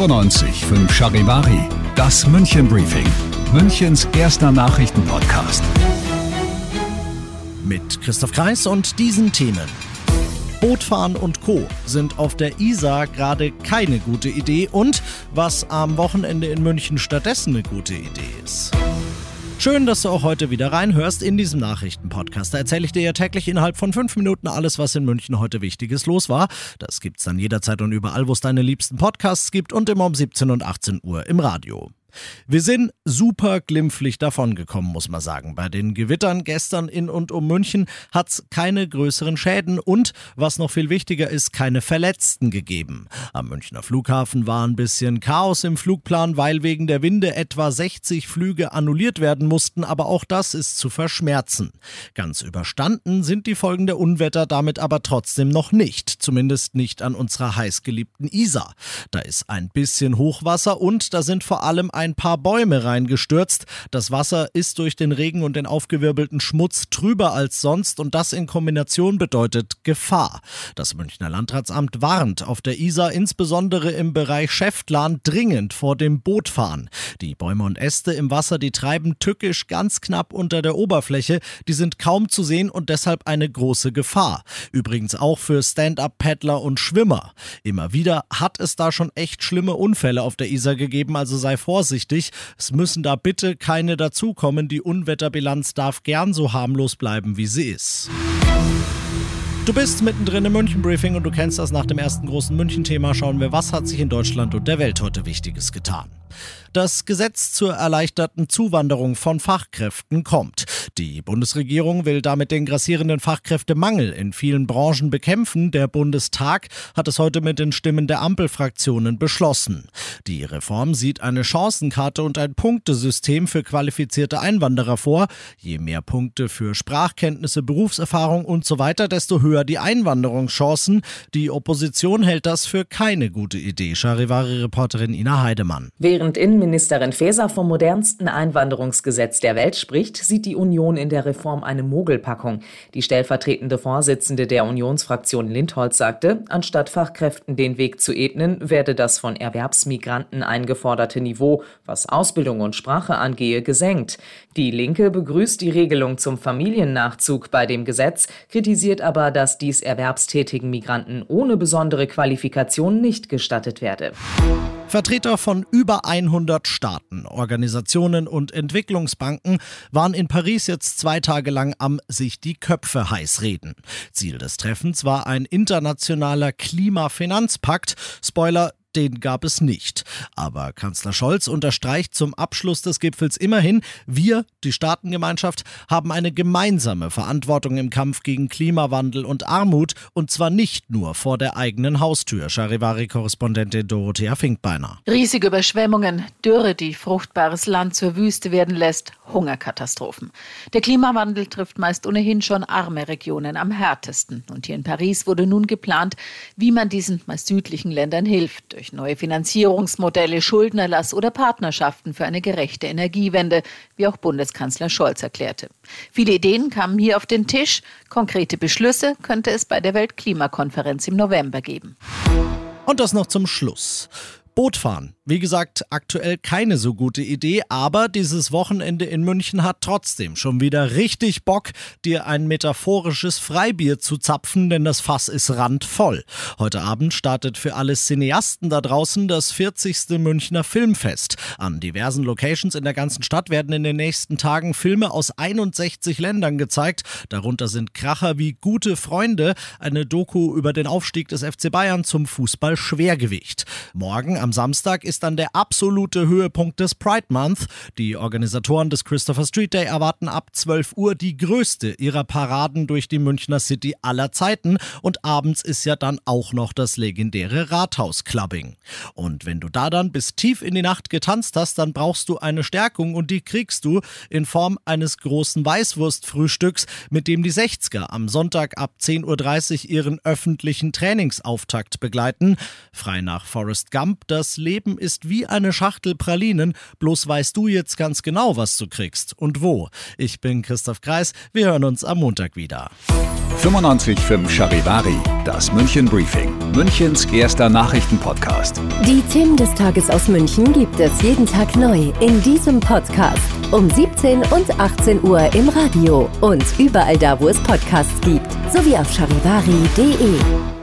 95 Charivari, das München Briefing, Münchens erster Nachrichtenpodcast. Mit Christoph Kreis und diesen Themen. Bootfahren und Co. sind auf der Isar gerade keine gute Idee und was am Wochenende in München stattdessen eine gute Idee ist. Schön, dass du auch heute wieder reinhörst in diesem Nachrichtenpodcast. Da erzähle ich dir ja täglich innerhalb von fünf Minuten alles, was in München heute Wichtiges los war. Das gibt's dann jederzeit und überall, wo es deine liebsten Podcasts gibt und immer um 17 und 18 Uhr im Radio. Wir sind super glimpflich davongekommen, muss man sagen. Bei den Gewittern gestern in und um München hat es keine größeren Schäden und, was noch viel wichtiger ist, keine Verletzten gegeben. Am Münchner Flughafen war ein bisschen Chaos im Flugplan, weil wegen der Winde etwa 60 Flüge annulliert werden mussten, aber auch das ist zu verschmerzen. Ganz überstanden sind die Folgen der Unwetter damit aber trotzdem noch nicht, zumindest nicht an unserer heißgeliebten Isar. Da ist ein bisschen Hochwasser und da sind vor allem ein paar Bäume reingestürzt. Das Wasser ist durch den Regen und den aufgewirbelten Schmutz trüber als sonst und das in Kombination bedeutet Gefahr. Das Münchner Landratsamt warnt auf der Isar insbesondere im Bereich Schäftlarn dringend vor dem Bootfahren. Die Bäume und Äste im Wasser, die treiben tückisch ganz knapp unter der Oberfläche, die sind kaum zu sehen und deshalb eine große Gefahr. Übrigens auch für Stand-up-Paddler und Schwimmer. Immer wieder hat es da schon echt schlimme Unfälle auf der Isar gegeben, also sei vorsichtig vorsichtig. Es müssen da bitte keine dazukommen. Die Unwetterbilanz darf gern so harmlos bleiben, wie sie ist. Du bist mittendrin im München-Briefing und du kennst das nach dem ersten großen München-Thema. Schauen wir, was hat sich in Deutschland und der Welt heute Wichtiges getan. Das Gesetz zur erleichterten Zuwanderung von Fachkräften kommt. Die Bundesregierung will damit den grassierenden Fachkräftemangel in vielen Branchen bekämpfen. Der Bundestag hat es heute mit den Stimmen der Ampelfraktionen beschlossen. Die Reform sieht eine Chancenkarte und ein Punktesystem für qualifizierte Einwanderer vor. Je mehr Punkte für Sprachkenntnisse, Berufserfahrung und so weiter, desto höher die Einwanderungschancen. Die Opposition hält das für keine gute Idee. Charivari-Reporterin Ina Heidemann. Während Innenministerin Faeser vom modernsten Einwanderungsgesetz der Welt spricht, sieht die Union in der Reform eine Mogelpackung. Die stellvertretende Vorsitzende der Unionsfraktion Lindholz sagte, anstatt Fachkräften den Weg zu ebnen, werde das von Erwerbsmigranten eingeforderte Niveau, was Ausbildung und Sprache angehe, gesenkt. Die Linke begrüßt die Regelung zum Familiennachzug bei dem Gesetz, kritisiert aber, dass dies erwerbstätigen Migranten ohne besondere Qualifikation nicht gestattet werde. Vertreter von über 100 Staaten, Organisationen und Entwicklungsbanken waren in Paris jetzt zwei Tage lang am sich die Köpfe heiß reden. Ziel des Treffens war ein internationaler Klimafinanzpakt. Spoiler, den gab es nicht. Aber Kanzler Scholz unterstreicht zum Abschluss des Gipfels immerhin, wir, die Staatengemeinschaft, haben eine gemeinsame Verantwortung im Kampf gegen Klimawandel und Armut und zwar nicht nur vor der eigenen Haustür. Charivari-Korrespondentin Dorothea Finkbeiner. Riesige Überschwemmungen, Dürre, die fruchtbares Land zur Wüste werden lässt, Hungerkatastrophen. Der Klimawandel trifft meist ohnehin schon arme Regionen am härtesten. Und hier in Paris wurde nun geplant, wie man diesen meist südlichen Ländern hilft durch neue Finanzierungsmodelle, Schuldenerlass oder Partnerschaften für eine gerechte Energiewende, wie auch Bundeskanzler Scholz erklärte. Viele Ideen kamen hier auf den Tisch. Konkrete Beschlüsse könnte es bei der Weltklimakonferenz im November geben. Und das noch zum Schluss. Bootfahren. Wie gesagt, aktuell keine so gute Idee, aber dieses Wochenende in München hat trotzdem schon wieder richtig Bock, dir ein metaphorisches Freibier zu zapfen, denn das Fass ist randvoll. Heute Abend startet für alle Cineasten da draußen das 40. Münchner Filmfest. An diversen Locations in der ganzen Stadt werden in den nächsten Tagen Filme aus 61 Ländern gezeigt. Darunter sind Kracher wie Gute Freunde, eine Doku über den Aufstieg des FC Bayern zum Fußball Schwergewicht. Morgen am Samstag ist dann der absolute Höhepunkt des Pride Month. Die Organisatoren des Christopher Street Day erwarten ab 12 Uhr die größte ihrer Paraden durch die Münchner City aller Zeiten und abends ist ja dann auch noch das legendäre Rathausclubbing. Und wenn du da dann bis tief in die Nacht getanzt hast, dann brauchst du eine Stärkung und die kriegst du in Form eines großen Weißwurstfrühstücks, mit dem die 60er am Sonntag ab 10.30 Uhr ihren öffentlichen Trainingsauftakt begleiten. Frei nach Forrest Gump das Leben ist wie eine Schachtel Pralinen, bloß weißt du jetzt ganz genau, was du kriegst und wo. Ich bin Christoph Kreis, wir hören uns am Montag wieder. 95.5 Charivari, das München Briefing, Münchens erster Nachrichtenpodcast. Die Themen des Tages aus München gibt es jeden Tag neu in diesem Podcast. Um 17 und 18 Uhr im Radio und überall da, wo es Podcasts gibt, sowie auf charivari.de.